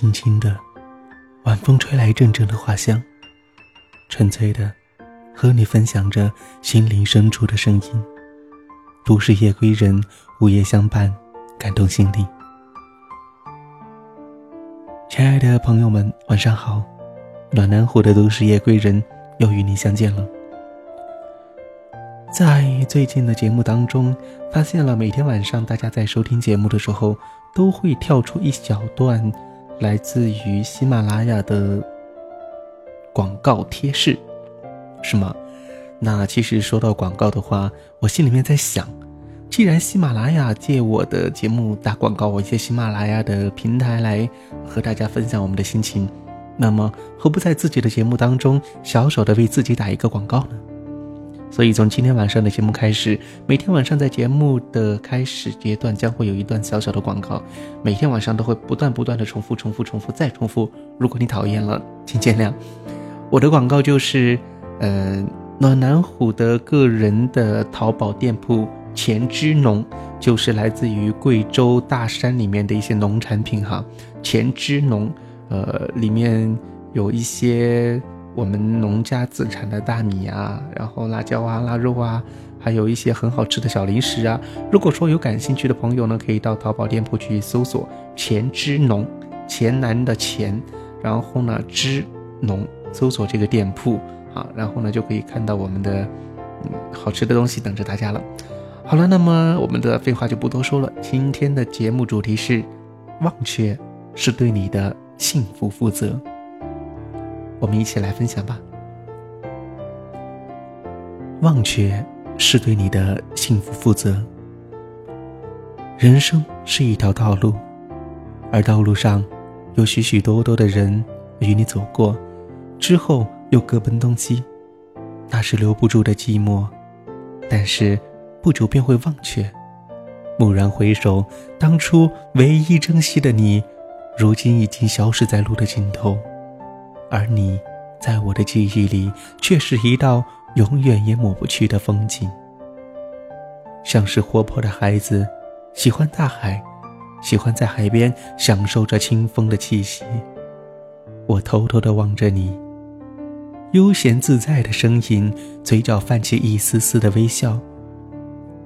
轻轻的，晚风吹来阵阵的花香，纯粹的和你分享着心灵深处的声音。都市夜归人，午夜相伴，感动心灵。亲爱的朋友们，晚上好！暖南湖的都市夜归人又与你相见了。在最近的节目当中，发现了每天晚上大家在收听节目的时候，都会跳出一小段来自于喜马拉雅的广告贴士，是吗？那其实说到广告的话，我心里面在想，既然喜马拉雅借我的节目打广告，我借喜马拉雅的平台来和大家分享我们的心情，那么何不在自己的节目当中小小的为自己打一个广告呢？所以从今天晚上的节目开始，每天晚上在节目的开始阶段将会有一段小小的广告，每天晚上都会不断不断的重复、重复、重复再重复。如果你讨厌了，请见谅。我的广告就是，呃，暖南虎的个人的淘宝店铺钱之农，就是来自于贵州大山里面的一些农产品哈。钱之农，呃，里面有一些。我们农家自产的大米啊，然后辣椒啊、腊肉啊，还有一些很好吃的小零食啊。如果说有感兴趣的朋友呢，可以到淘宝店铺去搜索“钱之农”，黔南的黔，然后呢之农，搜索这个店铺啊，然后呢就可以看到我们的嗯好吃的东西等着大家了。好了，那么我们的废话就不多说了，今天的节目主题是：忘却是对你的幸福负责。我们一起来分享吧。忘却是对你的幸福负责。人生是一条道路，而道路上有许许多多的人与你走过，之后又各奔东西，那是留不住的寂寞。但是不久便会忘却。蓦然回首，当初唯一珍惜的你，如今已经消失在路的尽头。而你，在我的记忆里，却是一道永远也抹不去的风景。像是活泼的孩子，喜欢大海，喜欢在海边享受着清风的气息。我偷偷地望着你，悠闲自在的身影，嘴角泛起一丝丝的微笑。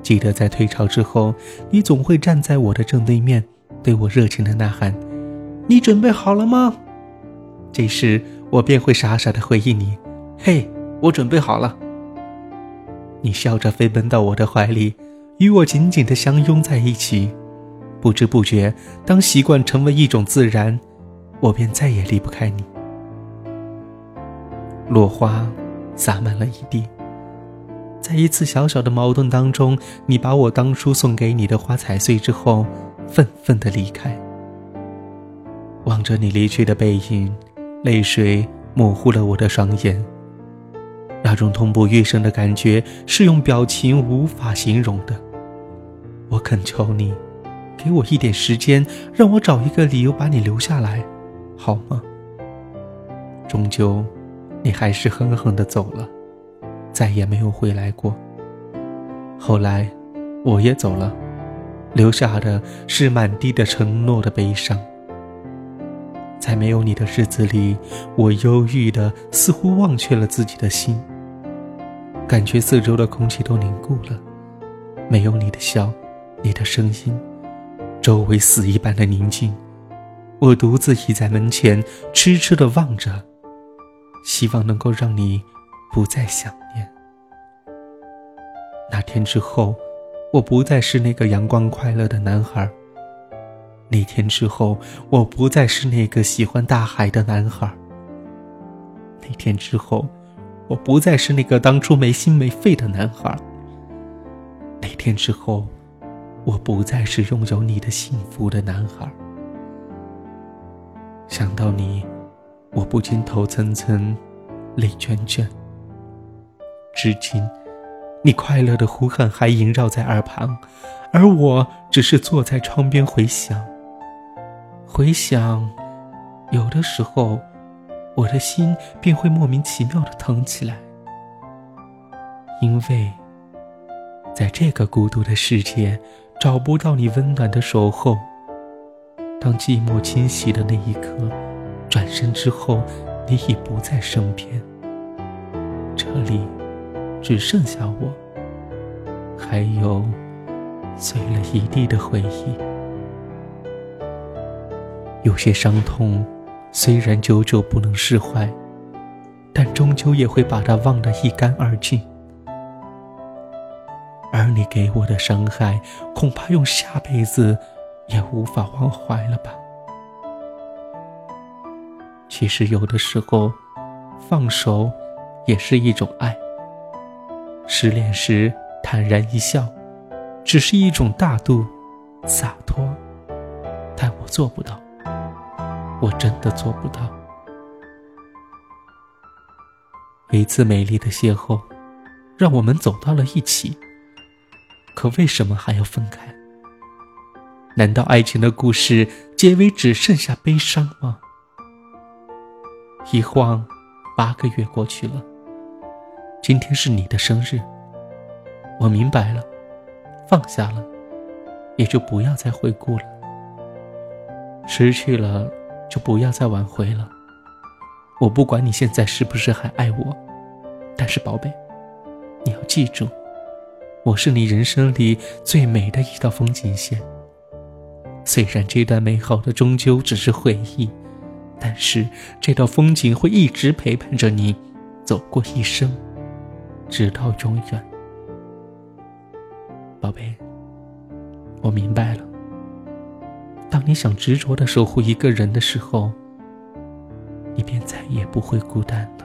记得在退潮之后，你总会站在我的正对面，对我热情的呐喊：“你准备好了吗？”这时。我便会傻傻的回应你：“嘿，我准备好了。”你笑着飞奔到我的怀里，与我紧紧的相拥在一起。不知不觉，当习惯成为一种自然，我便再也离不开你。落花洒满了一地，在一次小小的矛盾当中，你把我当初送给你的花踩碎之后，愤愤的离开。望着你离去的背影。泪水模糊了我的双眼，那种痛不欲生的感觉是用表情无法形容的。我恳求你，给我一点时间，让我找一个理由把你留下来，好吗？终究，你还是狠狠地走了，再也没有回来过。后来，我也走了，留下的是满地的承诺的悲伤。在没有你的日子里，我忧郁的似乎忘却了自己的心，感觉四周的空气都凝固了，没有你的笑，你的声音，周围死一般的宁静。我独自倚在门前，痴痴的望着，希望能够让你不再想念。那天之后，我不再是那个阳光快乐的男孩。那天之后，我不再是那个喜欢大海的男孩。那天之后，我不再是那个当初没心没肺的男孩。那天之后，我不再是拥有你的幸福的男孩。想到你，我不禁头涔涔，泪涓涓。至今，你快乐的呼喊还萦绕在耳旁，而我只是坐在窗边回想。回想，有的时候，我的心便会莫名其妙的疼起来，因为，在这个孤独的世界，找不到你温暖的守候，当寂寞侵袭的那一刻，转身之后，你已不在身边。这里只剩下我，还有碎了一地的回忆。有些伤痛，虽然久久不能释怀，但终究也会把它忘得一干二净。而你给我的伤害，恐怕用下辈子也无法忘怀了吧？其实有的时候，放手也是一种爱。失恋时坦然一笑，只是一种大度、洒脱，但我做不到，我真的做不到。一次美丽的邂逅，让我们走到了一起。可为什么还要分开？难道爱情的故事结尾只剩下悲伤吗？一晃，八个月过去了。今天是你的生日，我明白了，放下了，也就不要再回顾了。失去了，就不要再挽回了。我不管你现在是不是还爱我，但是宝贝，你要记住。我是你人生里最美的一道风景线。虽然这段美好的终究只是回忆，但是这道风景会一直陪伴着你，走过一生，直到永远。宝贝，我明白了。当你想执着的守护一个人的时候，你便再也不会孤单了。